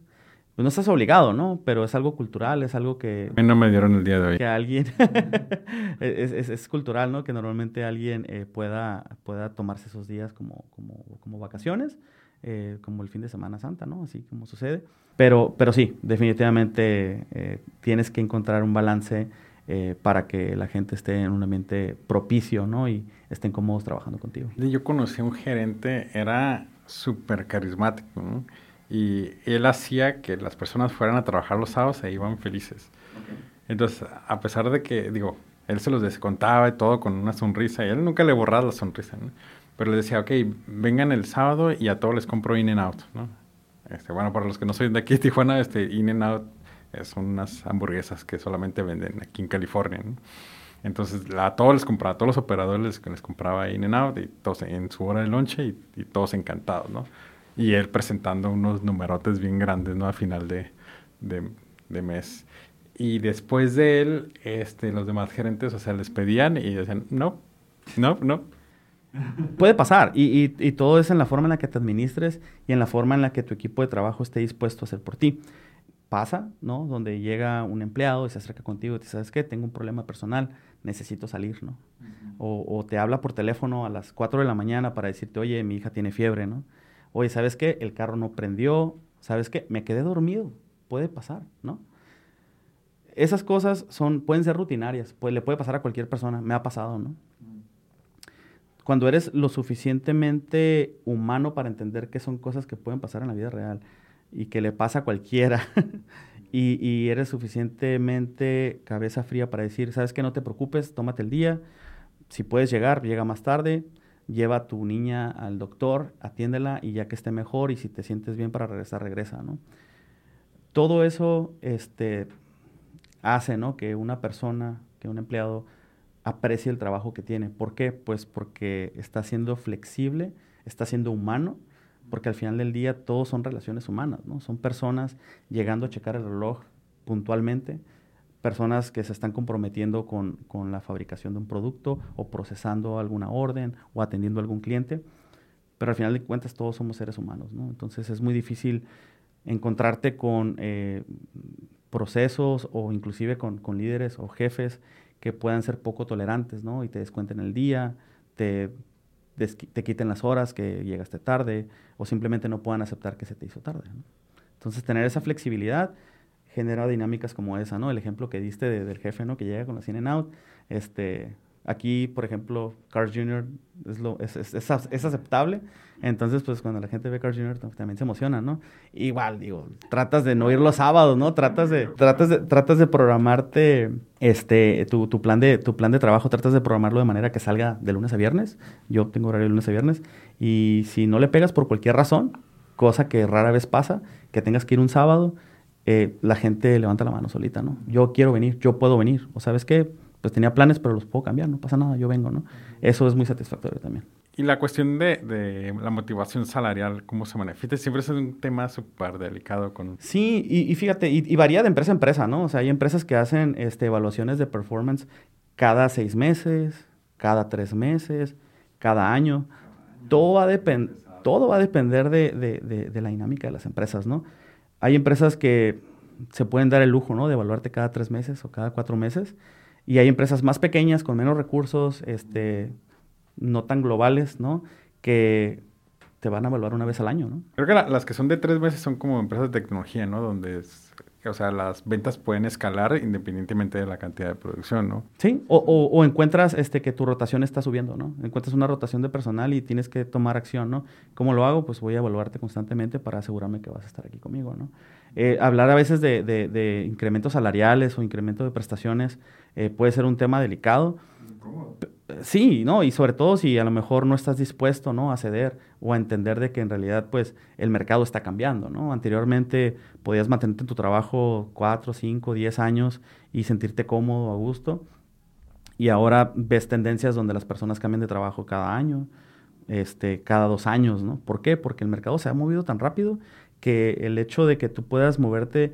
pues no estás obligado, ¿no? Pero es algo cultural, es algo que... A mí no me dieron el día de hoy. Que alguien... (laughs) es, es, cultural, ¿no? Que normalmente alguien eh, pueda, pueda tomarse esos días como, como, como vacaciones, eh, como el fin de Semana Santa, ¿no? Así como sucede. Pero, pero sí, definitivamente eh, tienes que encontrar un balance para que la gente esté en un ambiente propicio, ¿no? Y estén cómodos trabajando contigo. Yo conocí a un gerente, era súper carismático, ¿no? Y él hacía que las personas fueran a trabajar los sábados e iban felices. Entonces, a pesar de que, digo, él se los descontaba y todo con una sonrisa, y él nunca le borraba la sonrisa, ¿no? Pero le decía, ok, vengan el sábado y a todos les compro In and Out, ¿no? Este, bueno, para los que no soy de aquí de (laughs) Tijuana, este, In and Out son unas hamburguesas que solamente venden aquí en California, ¿no? Entonces, a todos les compraba, a todos los operadores que les compraba In and Out y todos en su hora de lonche y, y todos encantados, ¿no? Y él presentando unos numerotes bien grandes, ¿no? A final de, de, mes. Y después de él, este, los demás gerentes, o sea, les pedían y decían, no, no, no. Puede pasar y, y, y, todo es en la forma en la que te administres y en la forma en la que tu equipo de trabajo esté dispuesto a hacer por ti. Pasa, ¿no? Donde llega un empleado y se acerca contigo y te dice, ¿sabes qué? Tengo un problema personal, necesito salir, ¿no? o, o, te habla por teléfono a las 4 de la mañana para decirte, oye, mi hija tiene fiebre, ¿no? Oye, ¿sabes qué? El carro no prendió, ¿sabes qué? Me quedé dormido, puede pasar, ¿no? Esas cosas son, pueden ser rutinarias, pues le puede pasar a cualquier persona, me ha pasado, ¿no? Cuando eres lo suficientemente humano para entender que son cosas que pueden pasar en la vida real y que le pasa a cualquiera (laughs) y, eres suficientemente cabeza fría para decir, sabes que no te preocupes, tómate el día, si puedes llegar, llega más tarde, lleva a tu niña al doctor, atiéndela y ya que esté mejor y si te sientes bien para regresar, regresa, ¿no? Todo eso este, hace, ¿no? Que una persona, que un empleado aprecie el trabajo que tiene. ¿Por qué? Pues porque está siendo flexible, está siendo humano, porque al final del día todos son relaciones humanas, ¿no? Son personas llegando a checar el reloj puntualmente, personas que se están comprometiendo con, la fabricación de un producto o procesando alguna orden o atendiendo a algún cliente, pero al final de cuentas todos somos seres humanos, ¿no? Entonces es muy difícil encontrarte con eh, procesos o inclusive con, con, líderes o jefes que puedan ser poco tolerantes, ¿no? Y te descuenten el día, te te quiten las horas que llegaste tarde o simplemente no puedan aceptar que se te hizo tarde. Entonces, tener esa flexibilidad genera dinámicas como esa, ¿no? El ejemplo que diste del jefe, ¿no? Que llega con la in and out, este, Aquí, por ejemplo, Carl Jr. es, lo, es, es, es, aceptable. Entonces, pues cuando la gente ve Carl Jr. también se emociona, ¿no? Igual, digo, tratas de no ir los sábados, ¿no? Tratas de, tratas de, tratas de programarte este, tu, tu, plan de, tu plan de trabajo, tratas de programarlo de manera que salga de lunes a viernes. Yo tengo horario de lunes a viernes. Y si no le pegas por cualquier razón, cosa que rara vez pasa, que tengas que ir un sábado, eh, la gente levanta la mano solita, ¿no? Yo quiero venir, yo puedo venir. O sabes qué, pues tenía planes, pero los puedo cambiar, no pasa nada, yo vengo, ¿no? Eso es muy satisfactorio también. Y la cuestión de, de la motivación salarial, ¿cómo se maneja? Siempre es un tema súper delicado con... Sí, y, fíjate, y, varía de empresa a empresa, ¿no? O sea, hay empresas que hacen este, evaluaciones de performance cada seis meses, cada tres meses, cada año. Todo va a, todo va a depender de, de, de la dinámica de las empresas, ¿no? Hay empresas que se pueden dar el lujo, ¿no? De evaluarte cada tres meses o cada cuatro meses y hay empresas más pequeñas, con menos recursos, este, no tan globales, ¿no? Que te van a evaluar una vez al año, ¿no? Creo que las que son de tres meses son como empresas de tecnología, ¿no? Donde, o sea, las ventas pueden escalar independientemente de la cantidad de producción, ¿no? Sí, o, o, encuentras este, que tu rotación está subiendo, ¿no? Encuentras una rotación de personal y tienes que tomar acción, ¿no? ¿Cómo lo hago? Pues voy a evaluarte constantemente para asegurarme que vas a estar aquí conmigo, ¿no? Eh, hablar a veces de, de, incrementos salariales o incremento de prestaciones eh, puede ser un tema delicado. Sí, ¿no? Y sobre todo si a lo mejor no estás dispuesto, ¿no? A ceder o a entender de que en realidad, pues, el mercado está cambiando, ¿no? Anteriormente podías mantenerte en tu trabajo cuatro, cinco, diez años y sentirte cómodo, a gusto. Y ahora ves tendencias donde las personas cambian de trabajo cada año, este, cada dos años, ¿no? ¿Por qué? Porque el mercado se ha movido tan rápido que el hecho de que tú puedas moverte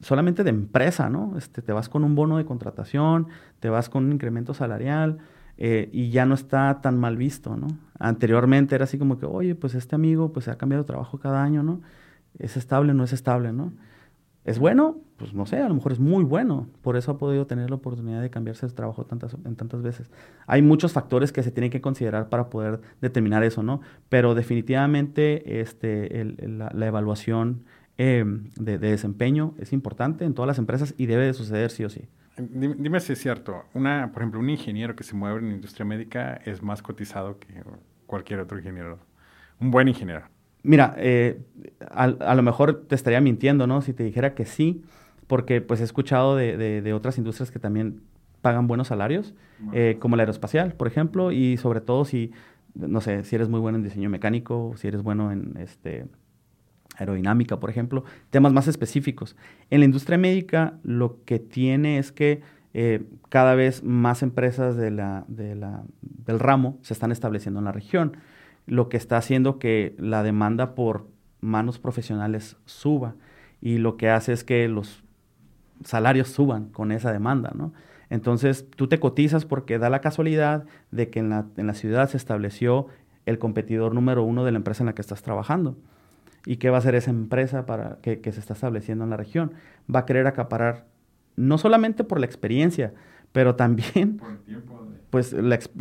solamente de empresa, ¿no? Este, te vas con un bono de contratación, te vas con un incremento salarial eh, y ya no está tan mal visto, ¿no? Anteriormente era así como que, oye, pues este amigo pues ha cambiado de trabajo cada año, ¿no? ¿Es estable no es estable, no? ¿Es bueno? Pues no sé, a lo mejor es muy bueno. Por eso ha podido tener la oportunidad de cambiarse de trabajo tantas, en tantas veces. Hay muchos factores que se tienen que considerar para poder determinar eso, ¿no? Pero definitivamente este, la, evaluación em, de, desempeño es importante en todas las empresas y debe de suceder sí o sí. Dime, si es cierto. Una, por ejemplo, un ingeniero que se mueve en la industria médica es más cotizado que cualquier otro ingeniero. Un buen ingeniero. Mira, eh, a, lo mejor te estaría mintiendo, ¿no? Si te dijera que sí, porque pues he escuchado de, otras industrias que también pagan buenos salarios, eh, como la aeroespacial, por ejemplo, y sobre todo si, no sé, si eres muy bueno en diseño mecánico, si eres bueno en este, aerodinámica, por ejemplo, temas más específicos. En la industria médica lo que tiene es que eh, cada vez más empresas del ramo se están estableciendo en la región lo que está haciendo que la demanda por manos profesionales suba y lo que hace es que los salarios suban con esa demanda, ¿no? Entonces tú te cotizas porque da la casualidad de que en la, en la ciudad se estableció el competidor número uno de la empresa en la que estás trabajando. ¿Y qué va a hacer esa empresa para que, que se está estableciendo en la región? Va a querer acaparar no solamente por la experiencia, pero también, (laughs) pues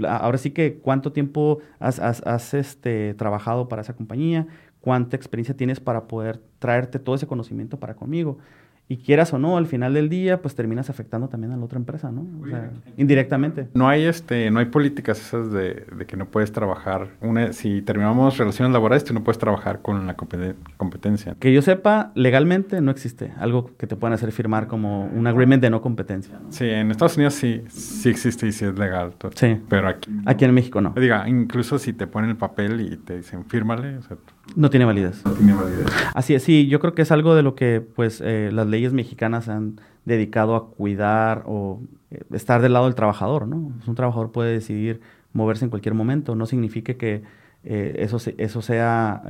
ahora sí que cuánto tiempo has, este, trabajado para esa compañía, cuánta experiencia tienes para poder traerte todo ese conocimiento para conmigo. Y quieras o no, al final del día, pues terminas afectando también a la otra empresa, ¿no? O sea, indirectamente. No hay este, no hay políticas esas de, que no puedes trabajar. Una, si terminamos relaciones laborales, tú no puedes trabajar con la competencia. Que yo sepa, legalmente no existe algo que te puedan hacer firmar como un agreement de no competencia. Sí, en Estados Unidos sí, sí existe y sí es legal. Sí. Pero aquí. Aquí en México no. Diga, incluso si te ponen el papel y te dicen fírmale, o sea, no tiene validez. No tiene validez. Así es, sí, yo creo que es algo de lo que pues eh, las leyes mexicanas han dedicado a cuidar o eh, estar del lado del trabajador, ¿no? Pues, un trabajador puede decidir moverse en cualquier momento, no significa que eh, eso, eso sea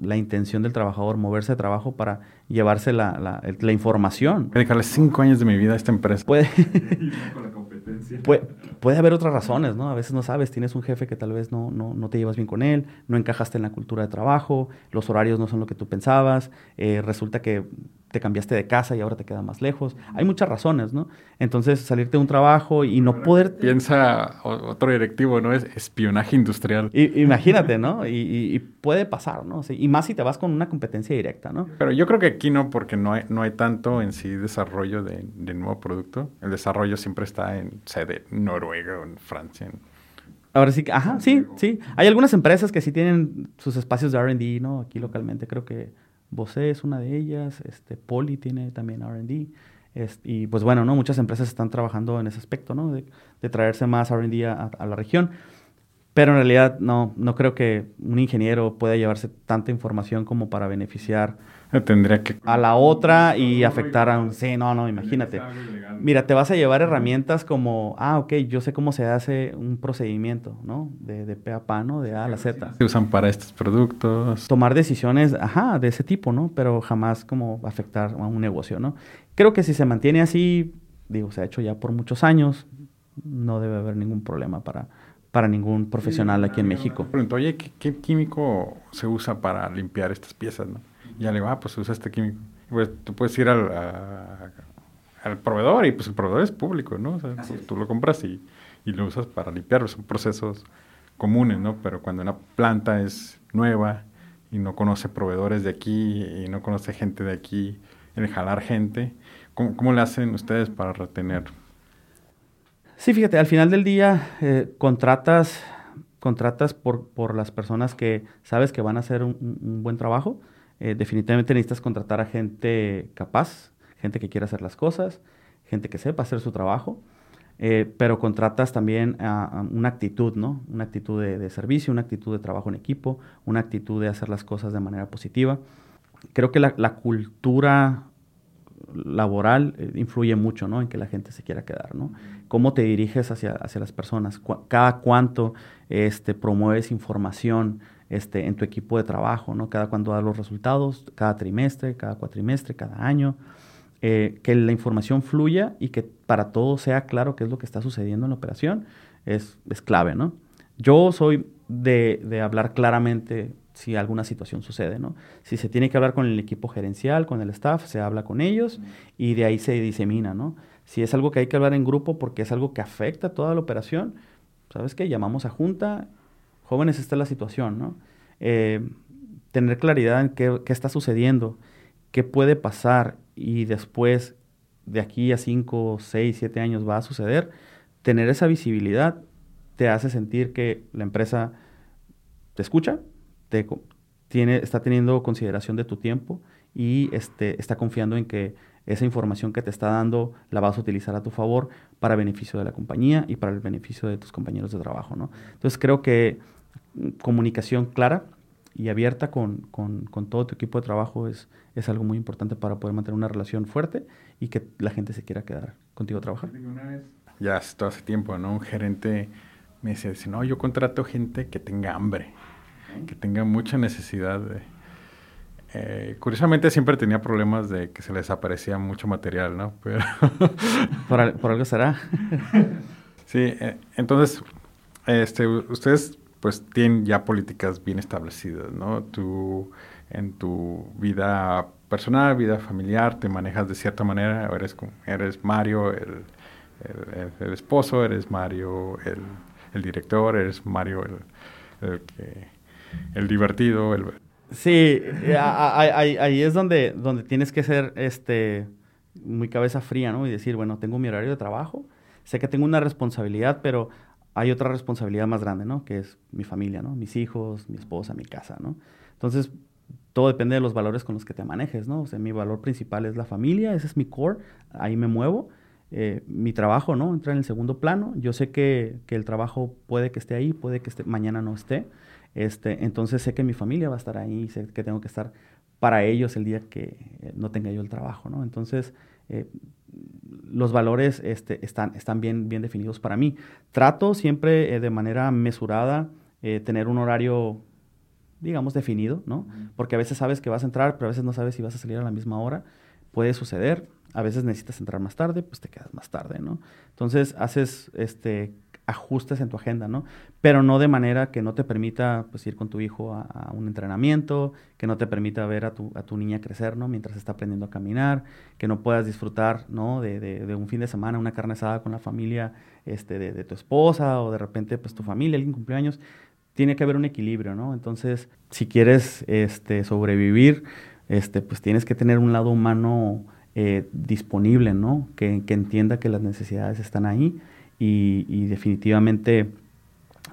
la intención del trabajador, moverse de trabajo para llevarse la, la, la información. Dedicarle cinco años de mi vida a esta empresa. Puede... (laughs) (laughs) Puede, puede, haber otras razones, ¿no? A veces no sabes, tienes un jefe que tal vez no, no, no, te llevas bien con él, no encajaste en la cultura de trabajo, los horarios no son lo que tú pensabas, eh, resulta que te cambiaste de casa y ahora te queda más lejos. Hay muchas razones, ¿no? Entonces, salirte de un trabajo y no poder... Piensa otro directivo, ¿no? Es espionaje industrial. imagínate, ¿no? Y, puede pasar, ¿no? y más si te vas con una competencia directa, ¿no? Pero yo creo que aquí no, porque no hay, no hay tanto en sí desarrollo de, de nuevo producto. El desarrollo siempre está en sede Noruega o en Francia. Ahora sí, ajá, sí, sí. Hay algunas empresas que sí tienen sus espacios de R&D, ¿no? Aquí localmente creo que Bose es una de ellas, este, Poly tiene también R&D. y pues bueno, ¿no? Muchas empresas están trabajando en ese aspecto, ¿no? De, traerse más R&D a, la región. Pero en realidad no, no creo que un ingeniero pueda llevarse tanta información como para beneficiar Tendría que... a la otra y afectar a un... Sí, no, no, imagínate. Mira, te vas a llevar herramientas como, ah, ok, yo sé cómo se hace un procedimiento, ¿no? De, de P a P, ¿no? De A a la Z. Se usan para estos productos. Tomar decisiones, ajá, de ese tipo, ¿no? Pero jamás como afectar a un negocio, ¿no? Creo que si se mantiene así, digo, se ha hecho ya por muchos años, no debe haber ningún problema para, para ningún profesional aquí en México. Pregunto, oye, ¿qué, químico se usa para limpiar estas piezas? ¿no? Y ya le digo, ah, pues usa este químico. Pues tú puedes ir al, al proveedor y pues el proveedor es público, ¿no? O sea, pues, tú lo compras y, y, lo usas para limpiarlo. Son procesos comunes, ¿no? Pero cuando una planta es nueva y no conoce proveedores de aquí y no conoce gente de aquí, el jalar gente, ¿cómo, cómo le hacen ustedes para retener Sí, fíjate, al final del día eh, contratas, contratas por, por, las personas que sabes que van a hacer un, buen trabajo. Eh, definitivamente necesitas contratar a gente capaz, gente que quiera hacer las cosas, gente que sepa hacer su trabajo. Eh, pero contratas también una actitud, ¿no? Una actitud de, servicio, una actitud de trabajo en equipo, una actitud de hacer las cosas de manera positiva. Creo que la, la cultura laboral influye mucho, ¿no? En que la gente se quiera quedar, ¿no? Cómo te diriges hacia, hacia las personas, cada cuánto este, promueves información este, en tu equipo de trabajo, ¿no? Cada cuánto das los resultados, cada trimestre, cada cuatrimestre, cada año. Eh, que la información fluya y que para todos sea claro qué es lo que está sucediendo en la operación es, es clave, ¿no? Yo soy de, de hablar claramente si alguna situación sucede, ¿no? Si se tiene que hablar con el equipo gerencial, con el staff, se habla con ellos y de ahí se disemina, ¿no? Si es algo que hay que hablar en grupo porque es algo que afecta a toda la operación, ¿sabes qué? Llamamos a junta, jóvenes, esta es la situación, ¿no? Eh, tener claridad en qué, qué, está sucediendo, qué puede pasar y después, de aquí a 5, 6, 7 años va a suceder, tener esa visibilidad te hace sentir que la empresa te escucha, tiene, está teniendo consideración de tu tiempo y este, está confiando en que esa información que te está dando la vas a utilizar a tu favor para beneficio de la compañía y para el beneficio de tus compañeros de trabajo. ¿no? Entonces creo que mm, comunicación clara y abierta con, con, con, todo tu equipo de trabajo es, es algo muy importante para poder mantener una relación fuerte y que la gente se quiera quedar contigo a trabajar. Ya hace, hace tiempo, ¿no? Un gerente me decía, no, yo contrato gente que tenga hambre que tenga mucha necesidad de... Eh, curiosamente siempre tenía problemas de que se les aparecía mucho material, ¿no? (laughs) Pero ¿Por, ¿Por, algo será? (laughs) sí, eh, entonces, este, ustedes pues tienen ya políticas bien establecidas, ¿no? Tú en tu vida personal, vida familiar, te manejas de cierta manera, eres, eres Mario, el, el, esposo, eres Mario, el, el director, eres Mario, el, que el divertido. El... Sí, ahí, es donde, donde tienes que ser, este, muy cabeza fría, ¿no? Y decir, bueno, tengo mi horario de trabajo, sé que tengo una responsabilidad, pero hay otra responsabilidad más grande, ¿no? Que es mi familia, ¿no? Mis hijos, mi esposa, mi casa, ¿no? Entonces, todo depende de los valores con los que te manejes, ¿no? O sea, mi valor principal es la familia, ese es mi core, ahí me muevo. Eh, mi trabajo, ¿no? Entra en el segundo plano. Yo sé que, que, el trabajo puede que esté ahí, puede que esté, mañana no esté. Este, entonces sé que mi familia va a estar ahí, sé que tengo que estar para ellos el día que eh, no tenga yo el trabajo, ¿no? Entonces, eh, los valores este, están, están bien, bien definidos para mí. Trato siempre de manera mesurada tener un horario digamos, definido, ¿no? Porque a veces sabes que vas a entrar, pero a veces no sabes si vas a salir a la misma hora. Puede suceder. A veces necesitas entrar más tarde, pues te quedas más tarde, ¿no? Entonces haces este ajustes en tu agenda, ¿no? Pero no de manera que no te permita pues, ir con tu hijo a, un entrenamiento, que no te permita ver a tu, a tu, niña crecer, ¿no? Mientras está aprendiendo a caminar, que no puedas disfrutar, ¿no? De, un fin de semana, una carne asada con la familia este, de, de, tu esposa o de repente pues tu familia, alguien cumpleaños tiene que haber un equilibrio, ¿no? Entonces, si quieres este, sobrevivir, este, pues tienes que tener un lado humano eh, disponible, ¿no? Que, entienda que las necesidades están ahí y, definitivamente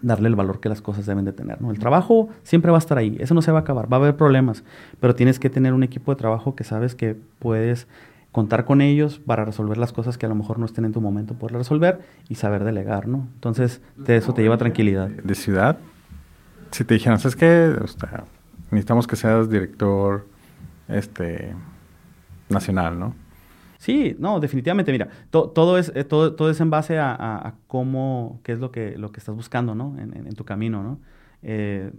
darle el valor que las cosas deben de tener, ¿no? El trabajo siempre va a estar ahí, eso no se va a acabar, va a haber problemas, pero tienes que tener un equipo de trabajo que sabes que puedes contar con ellos para resolver las cosas que a lo mejor no estén en tu momento por resolver y saber delegar, ¿no? Entonces, de eso te lleva tranquilidad. ¿De ciudad? si te dijeran, ¿sabes qué? necesitamos que seas director este, nacional, ¿no? Sí, no, definitivamente, mira, todo, es, eh, todo, todo, es en base a, cómo, qué es lo que, lo que estás buscando, ¿no? En, tu camino, ¿no? Eh,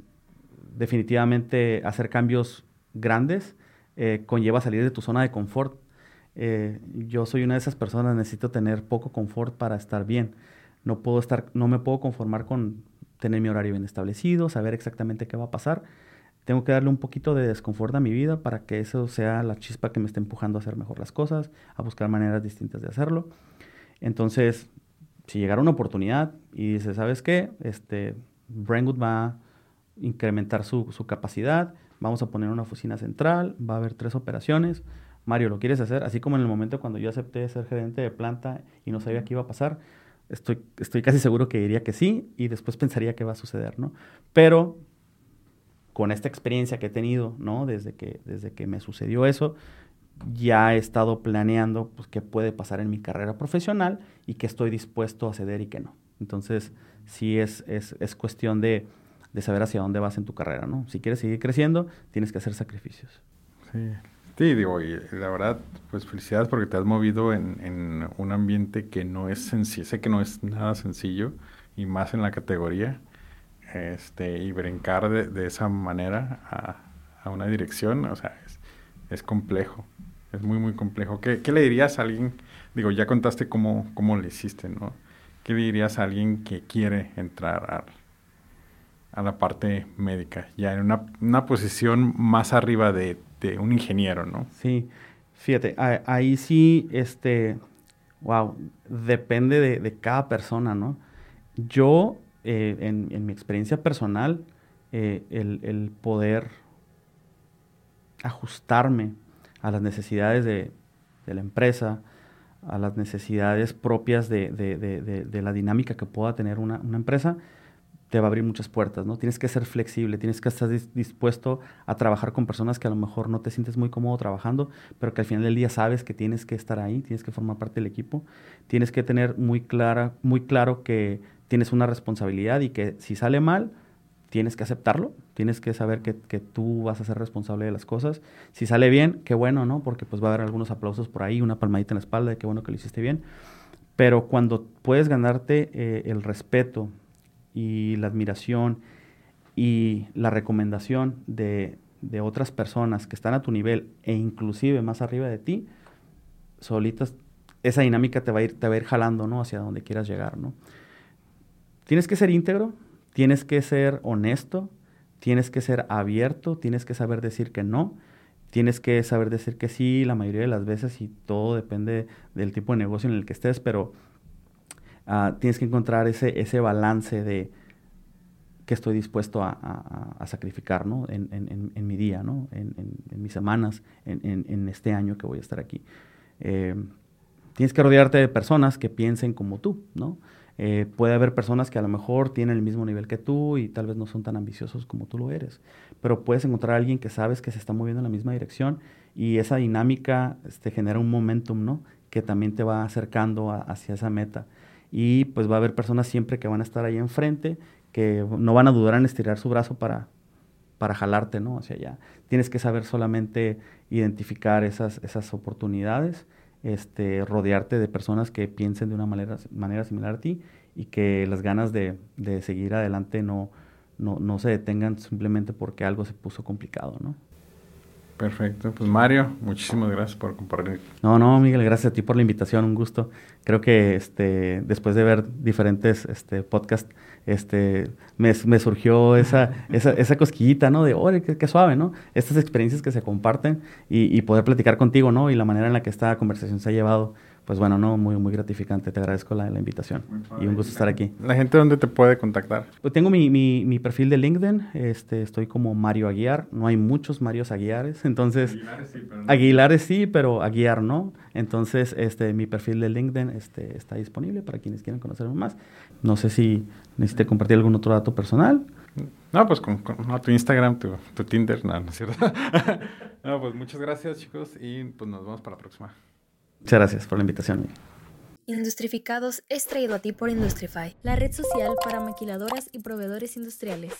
definitivamente hacer cambios grandes eh, conlleva salir de tu zona de confort. yo soy una de esas personas, necesito tener poco confort para estar bien. No puedo estar, no me puedo conformar con tener mi horario bien establecido, saber exactamente qué va a pasar. Tengo que darle un poquito de desconfort a mi vida para que eso sea la chispa que me esté empujando a hacer mejor las cosas, a buscar maneras distintas de hacerlo. Entonces, si llegara una oportunidad y dice, ¿sabes qué? Este, Brentwood va a incrementar su, su capacidad, vamos a poner una oficina central, va a haber tres operaciones. Mario, ¿lo quieres hacer? Así como en el momento cuando yo acepté ser gerente de planta y no sabía qué iba a pasar, Estoy, estoy casi seguro que diría que sí y después pensaría que va a suceder, ¿no? Pero con esta experiencia que he tenido, ¿no? Desde que, desde que me sucedió eso, ya he estado planeando pues, qué puede pasar en mi carrera profesional y qué estoy dispuesto a ceder y qué no. Entonces, sí es, es, es cuestión de, de, saber hacia dónde vas en tu carrera, ¿no? Si quieres seguir creciendo, tienes que hacer sacrificios. Sí, Sí, digo, y la verdad, pues felicidades porque te has movido en, un ambiente que no es sencillo, sé que no es nada sencillo, y más en la categoría, este, y brincar de, esa manera a, una dirección, o sea, es, complejo, es muy, muy complejo. ¿Qué, le dirías a alguien, digo, ya contaste cómo, cómo le hiciste, ¿no? ¿Qué le dirías a alguien que quiere entrar a, a la parte médica, ya en una, una posición más arriba de un ingeniero, ¿no? Sí, fíjate, ahí sí, este, wow, depende de, cada persona, ¿no? Yo, eh, en, mi experiencia personal, eh, el, poder ajustarme a las necesidades de, la empresa, a las necesidades propias de, la dinámica que pueda tener una, empresa, te va a abrir muchas puertas, ¿no? Tienes que ser flexible, tienes que estar dispuesto a trabajar con personas que a lo mejor no te sientes muy cómodo trabajando, pero que al final del día sabes que tienes que estar ahí, tienes que formar parte del equipo, tienes que tener muy, clara, muy claro que tienes una responsabilidad y que si sale mal, tienes que aceptarlo, tienes que saber que, tú vas a ser responsable de las cosas. Si sale bien, qué bueno, ¿no? Porque pues va a haber algunos aplausos por ahí, una palmadita en la espalda de qué bueno que lo hiciste bien. Pero cuando puedes ganarte eh, el respeto y la admiración y la recomendación de, otras personas que están a tu nivel e inclusive más arriba de ti, solitas, esa dinámica te va a ir, te va a ir jalando, ¿no? Hacia donde quieras llegar, ¿no? Tienes que ser íntegro, tienes que ser honesto, tienes que ser abierto, tienes que saber decir que no, tienes que saber decir que sí la mayoría de las veces y todo depende del tipo de negocio en el que estés, pero Ah, tienes que encontrar ese, ese balance de que estoy dispuesto a, sacrificar ¿no? en, mi día, ¿no? en, mis semanas, en, este año que voy a estar aquí. Eh, tienes que rodearte de personas que piensen como tú, ¿no? Eh, puede haber personas que a lo mejor tienen el mismo nivel que tú y tal vez no son tan ambiciosos como tú lo eres, pero puedes encontrar a alguien que sabes que se está moviendo en la misma dirección y esa dinámica este, genera un momentum, ¿no? Que también te va acercando hacia esa meta. Y pues va a haber personas siempre que van a estar ahí enfrente, que no van a dudar en estirar su brazo para, para jalarte, ¿no? Hacia allá. Tienes que saber solamente identificar esas, esas oportunidades este, rodearte de personas que piensen de una manera, manera similar a ti y que las ganas de, de seguir adelante no, no, no, se detengan simplemente porque algo se puso complicado, ¿no? Perfecto. Pues Mario, muchísimas gracias por compartir. No, no, Miguel, gracias a ti por la invitación, un gusto. Creo que este, después de ver diferentes este, podcasts, este, me, me surgió esa, (laughs) esa, esa, cosquillita, ¿no? De, oye, qué, suave, ¿no? Estas experiencias que se comparten y, y, poder platicar contigo, ¿no? Y la manera en la que esta conversación se ha llevado pues bueno, no, muy, muy gratificante. Te agradezco la, la invitación y un gusto estar aquí. ¿La gente dónde te puede contactar? Pues tengo mi, mi, mi, perfil de LinkedIn, este, estoy como Mario Aguiar. No hay muchos Marios Aguiares, (laughs) entonces... Aguilares sí, pero no. Aguilares sí, pero Aguiar no. Entonces, este, mi perfil de LinkedIn este, está disponible para quienes quieran conocerme más. No sé si necesite compartir algún otro dato personal. No, pues con, con tu Instagram, tu, tu Tinder, no, no es cierto. (laughs) no, pues muchas gracias chicos y pues nos vemos para la próxima. Muchas gracias por la invitación. Industrificados es traído a ti por Industrify, la red social para maquiladoras y proveedores industriales.